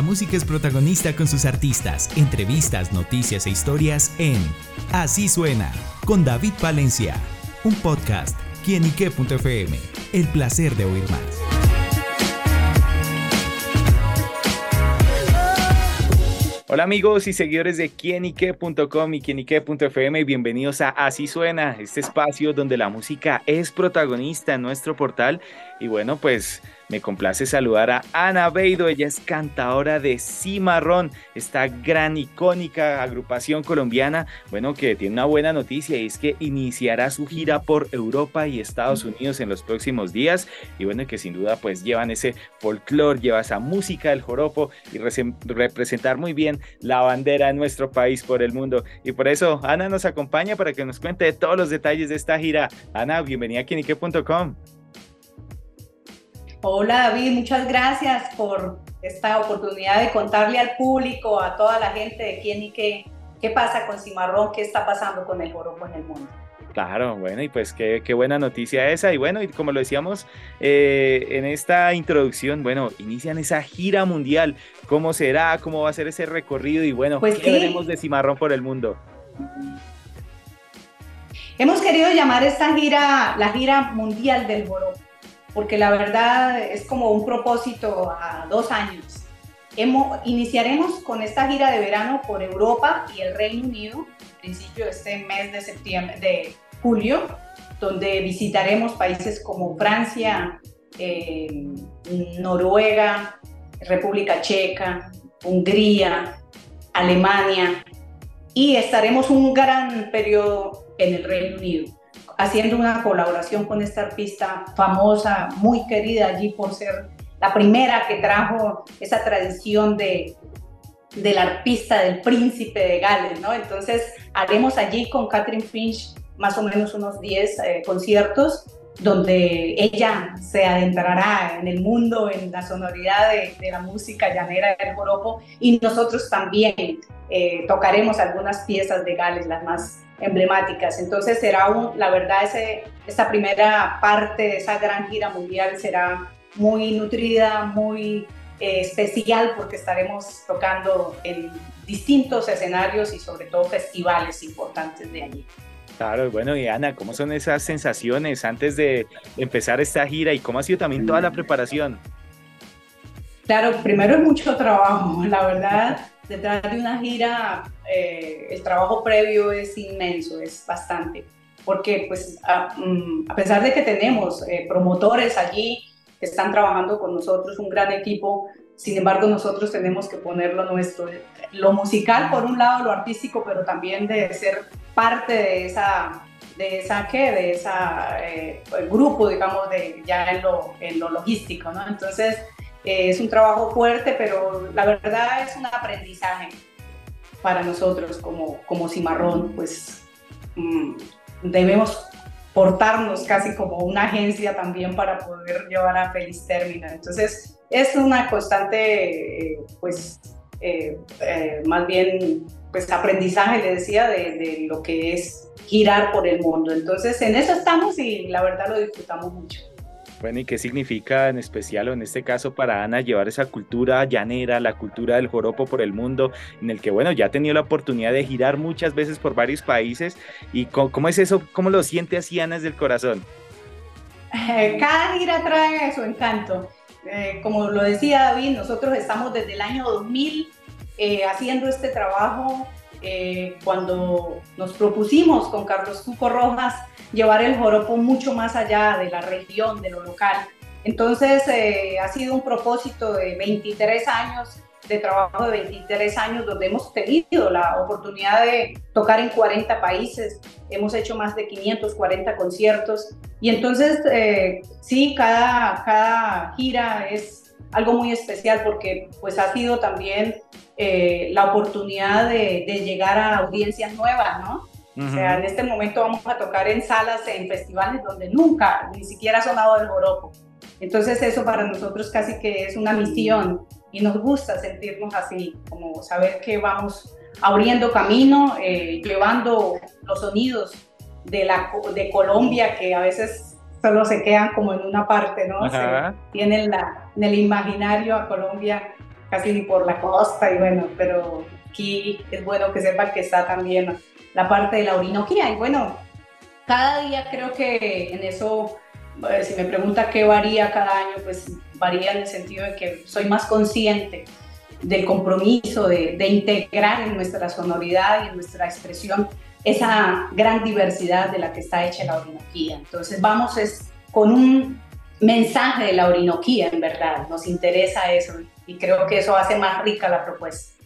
La música es protagonista con sus artistas, entrevistas, noticias e historias en Así Suena, con David Valencia, un podcast, quienique.fm, el placer de oír más. Hola amigos y seguidores de quienique.com y quienique.fm, bienvenidos a Así Suena, este espacio donde la música es protagonista en nuestro portal. Y bueno pues me complace saludar a Ana Beido, ella es cantadora de Cimarrón, esta gran icónica agrupación colombiana, bueno, que tiene una buena noticia y es que iniciará su gira por Europa y Estados Unidos en los próximos días y bueno, que sin duda pues llevan ese folclore, lleva esa música del joropo y representar muy bien la bandera de nuestro país por el mundo. Y por eso Ana nos acompaña para que nos cuente todos los detalles de esta gira. Ana, bienvenida a Kinique.com. Hola David, muchas gracias por esta oportunidad de contarle al público, a toda la gente de quién y qué, qué pasa con Cimarrón, qué está pasando con el joropo en el mundo. Claro, bueno, y pues qué, qué, buena noticia esa. Y bueno, y como lo decíamos eh, en esta introducción, bueno, inician esa gira mundial. ¿Cómo será? ¿Cómo va a ser ese recorrido? Y bueno, pues ¿qué veremos de Cimarrón por el mundo? Hemos querido llamar esta gira la gira mundial del joropo porque la verdad es como un propósito a dos años. Hemos, iniciaremos con esta gira de verano por Europa y el Reino Unido, a principio de este mes de septiembre, de julio, donde visitaremos países como Francia, eh, Noruega, República Checa, Hungría, Alemania, y estaremos un gran periodo en el Reino Unido haciendo una colaboración con esta artista famosa, muy querida allí por ser la primera que trajo esa tradición de, del artista, del príncipe de Gales, ¿no? Entonces haremos allí con Catherine Finch más o menos unos 10 eh, conciertos donde ella se adentrará en el mundo, en la sonoridad de, la música llanera del joropo y nosotros también eh, tocaremos algunas piezas de Gales, las más emblemáticas. Entonces será, un, la verdad, ese, esta primera parte de esa gran gira mundial será muy nutrida, muy eh, especial porque estaremos tocando en distintos escenarios y sobre todo festivales importantes de allí. Claro, bueno, y Ana, ¿cómo son esas sensaciones antes de empezar esta gira y cómo ha sido también toda la preparación? Claro, primero es mucho trabajo, la verdad detrás de una gira eh, el trabajo previo es inmenso, es bastante, porque pues a, mm, pesar de que tenemos eh, promotores allí que están trabajando con nosotros, un gran equipo, sin embargo nosotros tenemos que poner lo nuestro, lo musical por un lado, lo artístico, pero también de ser parte de esa de esa qué, de esa eh, grupo, digamos, de ya en lo, en lo logístico, ¿no? Entonces, es un trabajo fuerte, pero la verdad es un aprendizaje para nosotros como, como cimarrón, pues mm, debemos portarnos casi como una agencia también para poder llevar a feliz término. Entonces, es una constante, eh, pues, eh, eh, más bien, pues, aprendizaje, le decía, de, de lo que es girar por el mundo. Entonces, en eso estamos y la verdad lo disfrutamos mucho. Bueno, ¿y qué significa en especial o en este caso para Ana llevar esa cultura llanera, la cultura del joropo por el mundo, en el que, bueno, ya ha tenido la oportunidad de girar muchas veces por varios países? ¿Y cómo, es eso? ¿Cómo lo siente así Ana desde el corazón? Cada gira trae su encanto. Eh, como lo decía David, nosotros estamos desde el año 2000 eh, haciendo este trabajo. Eh, cuando nos propusimos con Carlos Cuco Rojas llevar el joropo mucho más allá de la región, de lo local. Entonces eh, ha sido un propósito de 23 años, de trabajo de 23 años, donde hemos tenido la oportunidad de tocar en 40 países, hemos hecho más de 540 conciertos y entonces eh, sí, cada, cada gira es algo muy especial porque pues ha sido también eh, la oportunidad de, de llegar a audiencias nuevas, ¿no? O sea, en este momento vamos a tocar en salas, en festivales donde nunca, ni siquiera ha sonado el joropo. Entonces eso para nosotros casi que es una misión y nos gusta sentirnos así, como saber que vamos abriendo camino, eh, llevando los sonidos de, la, de Colombia que a veces solo se quedan como en una parte, ¿no? tienen la, en el imaginario a Colombia casi ni por la costa y bueno, pero aquí es bueno que sepan que está también la parte de la Orinoquía y bueno, cada día creo que en eso, eh, si me pregunta qué varía cada año, pues varía en el sentido de que soy más consciente del compromiso de, de integrar en nuestra sonoridad y en nuestra expresión esa gran diversidad de la que está hecha la Orinoquía. Entonces vamos es con un mensaje de la Orinoquía, en verdad, nos interesa eso y creo que eso hace más rica la propuesta.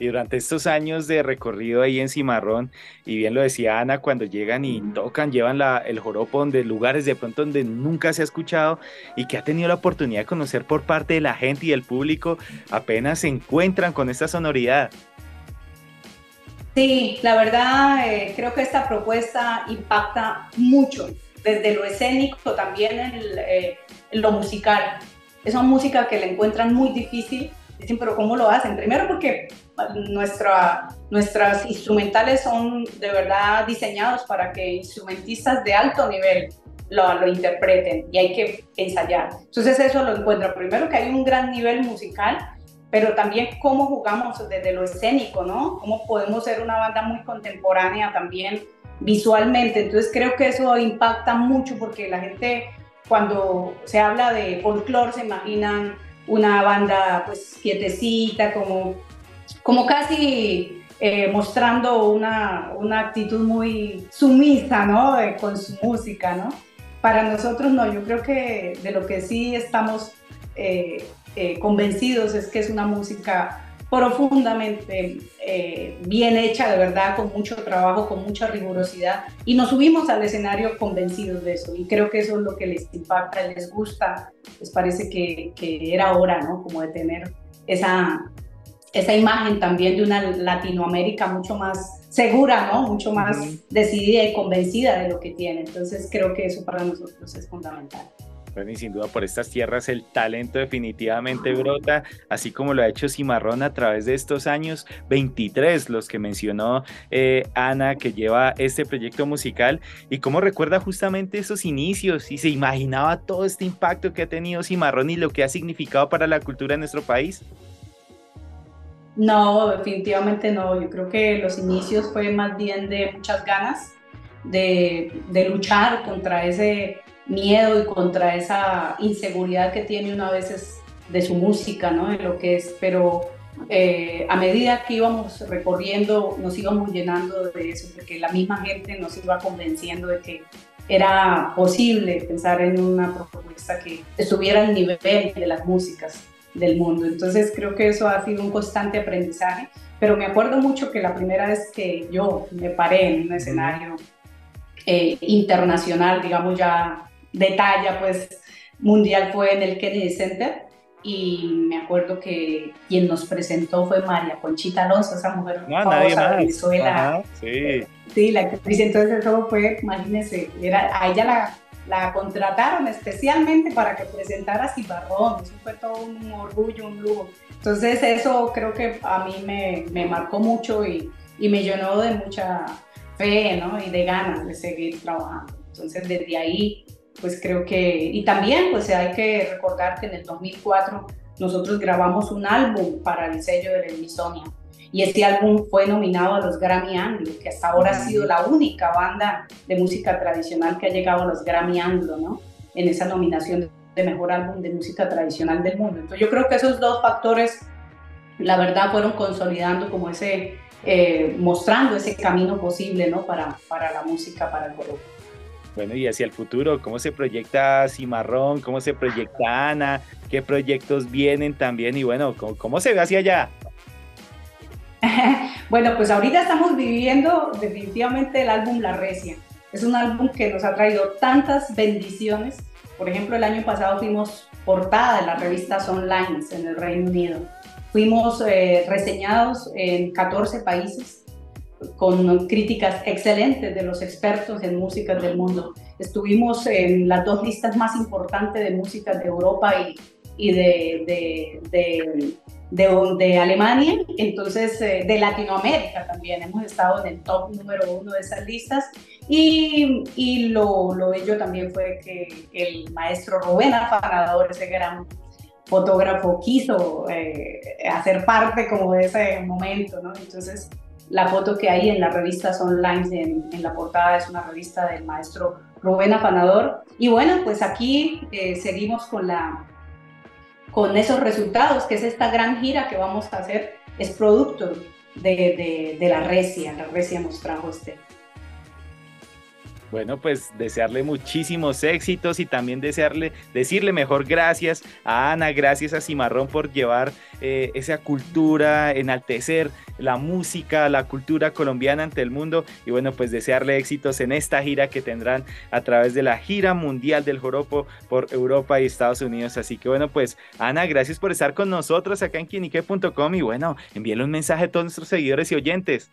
Y durante estos años de recorrido ahí en Cimarrón, y bien lo decía Ana, cuando llegan y tocan, llevan la, el joropo de lugares de pronto donde nunca se ha escuchado y que ha tenido la oportunidad de conocer por parte de la gente y del público, apenas se encuentran con esta sonoridad. Sí, la verdad eh, creo que esta propuesta impacta mucho, desde lo escénico también en, eh, lo musical. Es una música que le encuentran muy difícil, dicen, pero ¿cómo lo hacen? Primero porque nuestra, nuestras instrumentales son de verdad diseñados para que instrumentistas de alto nivel lo, lo, interpreten y hay que ensayar. Entonces eso lo encuentro. Primero que hay un gran nivel musical pero también cómo jugamos desde lo escénico, ¿no? Cómo podemos ser una banda muy contemporánea también visualmente. Entonces creo que eso impacta mucho porque la gente cuando se habla de folclore se imaginan una banda pues quietecita, como, como casi eh, mostrando una, una, actitud muy sumisa, ¿no? con su música, ¿no? Para nosotros no, yo creo que de lo que sí estamos eh, eh, convencidos es que es una música profundamente eh, bien hecha, de verdad, con mucho trabajo, con mucha rigurosidad. Y nos subimos al escenario convencidos de eso. Y creo que eso es lo que les impacta, les gusta, les parece que, que era hora, ¿no? Como de tener esa, esa imagen también de una Latinoamérica mucho más segura, ¿no? Mucho más decidida y convencida de lo que tiene. Entonces creo que eso para nosotros es fundamental. Bueno, y sin duda por estas tierras el talento definitivamente brota, así como lo ha hecho Cimarrón a través de estos años, 23 los que mencionó eh, Ana, que lleva este proyecto musical, y cómo recuerda justamente esos inicios y se imaginaba todo este impacto que ha tenido Cimarrón y lo que ha significado para la cultura de nuestro país. No, definitivamente no. Yo creo que los inicios fue más bien de muchas ganas de, de luchar contra ese miedo y contra esa inseguridad que tiene uno a veces de su música, ¿no? De lo que es, pero eh, a medida que íbamos recorriendo, nos íbamos llenando de eso, porque la misma gente nos iba convenciendo de que era posible pensar en una propuesta que estuviera al nivel de las músicas del mundo. Entonces creo que eso ha sido un constante aprendizaje, pero me acuerdo mucho que la primera vez que yo me paré en un escenario eh, internacional, digamos ya de talla pues mundial fue en el Kennedy Center y me acuerdo que quien nos presentó fue María Conchita Alonso, esa mujer no, famosa de Venezuela. sí. sí, la actriz, entonces eso fue, imagínense, era, a ella la, la contrataron especialmente para que presentara Cibarrón, eso fue todo un orgullo, un lujo. Entonces eso creo que a mí me, me marcó mucho y, y, me llenó de mucha fe ¿no? y de ganas de seguir trabajando. Entonces desde ahí pues creo que, y también pues hay que recordar que en el 2004 nosotros grabamos un álbum para el sello de la Emisonia y este álbum fue nominado a los Grammy Anglo, que hasta ahora ha sido la única banda de música tradicional que ha llegado a los Grammy Anglo, ¿no? En esa nominación de mejor álbum de música tradicional del mundo. Entonces yo creo que esos dos factores, la verdad, fueron consolidando como ese, eh, mostrando ese camino posible, ¿no? Para, para la música, para el grupo. Bueno, y hacia el futuro, ¿cómo se proyecta Cimarrón? ¿Cómo se proyecta Ana? ¿Qué proyectos vienen también? Y bueno, ¿cómo, se ve hacia allá? bueno, pues ahorita estamos viviendo definitivamente el álbum La Recia. Es un álbum que nos ha traído tantas bendiciones. Por ejemplo, el año pasado fuimos portada de las revistas online en el Reino Unido. Fuimos eh, reseñados en 14 países con críticas excelentes de los expertos en música del mundo. Estuvimos en las dos listas más importantes de música de Europa y, y de, de, de, de, Alemania, entonces eh, de Latinoamérica también. Hemos estado en el top número uno de esas listas y, y lo, lo bello también fue que el maestro Rubén Afanador, ese gran fotógrafo quiso eh, hacer parte como de ese momento, ¿no? Entonces, la foto que hay en las revistas online, en, en la portada, es una revista del maestro Rubén Afanador. Y bueno, pues aquí eh, seguimos con, la, con esos resultados, que es esta gran gira que vamos a hacer, es producto de, la Recia. La Recia nos trajo este, bueno, pues desearle muchísimos éxitos y también desearle, decirle mejor gracias a Ana, gracias a Cimarrón por llevar eh, esa cultura, enaltecer la música, la cultura colombiana ante el mundo y bueno, pues desearle éxitos en esta gira que tendrán a través de la gira mundial del joropo por Europa y Estados Unidos. Así que bueno, pues Ana, gracias por estar con nosotros acá en quienique.com y bueno, envíale un mensaje a todos nuestros seguidores y oyentes.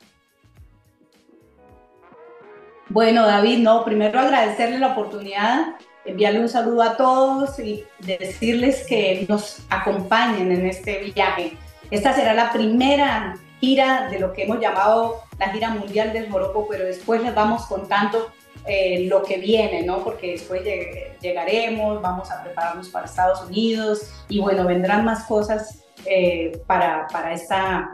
Bueno, David, no, primero agradecerle la oportunidad, enviarle un saludo a todos y decirles que nos acompañen en este viaje. Esta será la primera gira de lo que hemos llamado la gira mundial del Morocco, pero después les vamos contando eh, lo que viene, ¿no? Porque después llegaremos, vamos a prepararnos para Estados Unidos y bueno, vendrán más cosas eh, para, para esta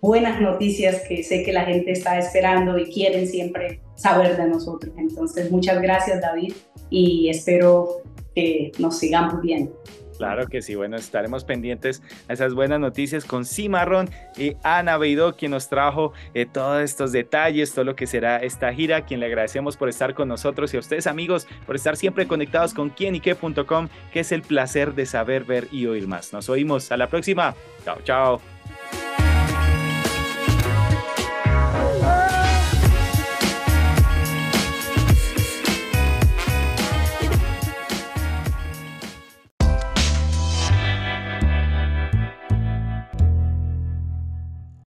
buenas noticias que sé que la gente está esperando y quieren siempre saber de nosotros. Entonces, muchas gracias David y espero que nos sigamos viendo. Claro que sí, bueno, estaremos pendientes a esas buenas noticias con Cimarrón y Ana Beidó, quien nos trajo eh, todos estos detalles, todo lo que será esta gira, quien le agradecemos por estar con nosotros y a ustedes amigos por estar siempre conectados con quienique.com, que es el placer de saber, ver y oír más. Nos oímos, a la próxima, chao, chao.